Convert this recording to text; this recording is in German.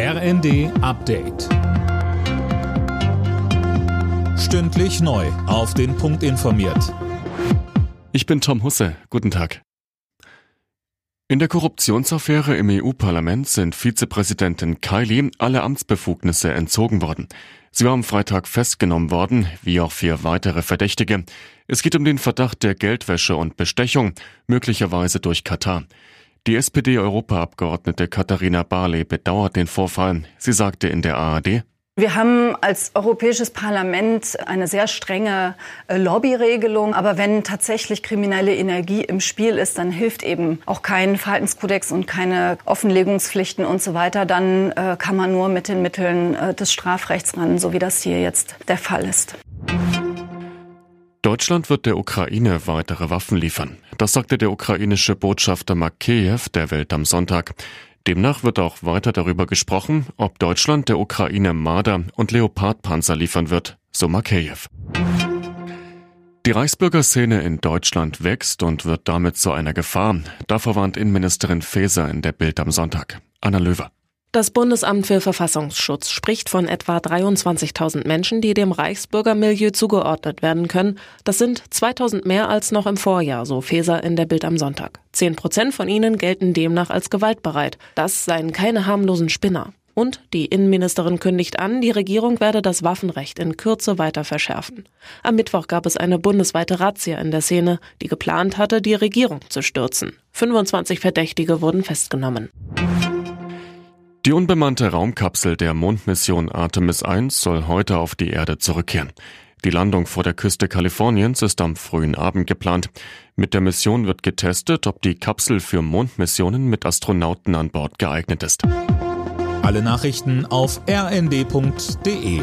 RND Update. Stündlich neu. Auf den Punkt informiert. Ich bin Tom Husse. Guten Tag. In der Korruptionsaffäre im EU-Parlament sind Vizepräsidentin Kylie alle Amtsbefugnisse entzogen worden. Sie war am Freitag festgenommen worden, wie auch vier weitere Verdächtige. Es geht um den Verdacht der Geldwäsche und Bestechung, möglicherweise durch Katar. Die SPD-Europaabgeordnete Katharina Barley bedauert den Vorfall. Sie sagte in der ARD, wir haben als Europäisches Parlament eine sehr strenge äh, Lobbyregelung. Aber wenn tatsächlich kriminelle Energie im Spiel ist, dann hilft eben auch kein Verhaltenskodex und keine Offenlegungspflichten und so weiter. Dann äh, kann man nur mit den Mitteln äh, des Strafrechts ran, so wie das hier jetzt der Fall ist. Deutschland wird der Ukraine weitere Waffen liefern. Das sagte der ukrainische Botschafter Makeyev der Welt am Sonntag. Demnach wird auch weiter darüber gesprochen, ob Deutschland der Ukraine Marder und Leopardpanzer liefern wird, so Makeyev. Die Reichsbürgerszene in Deutschland wächst und wird damit zu einer Gefahr. Davor warnt Innenministerin Faeser in der Bild am Sonntag. Anna Löwer. Das Bundesamt für Verfassungsschutz spricht von etwa 23.000 Menschen, die dem Reichsbürgermilieu zugeordnet werden können. Das sind 2.000 mehr als noch im Vorjahr, so Feser in der Bild am Sonntag. Zehn Prozent von ihnen gelten demnach als gewaltbereit. Das seien keine harmlosen Spinner. Und die Innenministerin kündigt an, die Regierung werde das Waffenrecht in Kürze weiter verschärfen. Am Mittwoch gab es eine bundesweite Razzia in der Szene, die geplant hatte, die Regierung zu stürzen. 25 Verdächtige wurden festgenommen. Die unbemannte Raumkapsel der Mondmission Artemis 1 soll heute auf die Erde zurückkehren. Die Landung vor der Küste Kaliforniens ist am frühen Abend geplant. Mit der Mission wird getestet, ob die Kapsel für Mondmissionen mit Astronauten an Bord geeignet ist. Alle Nachrichten auf rnd.de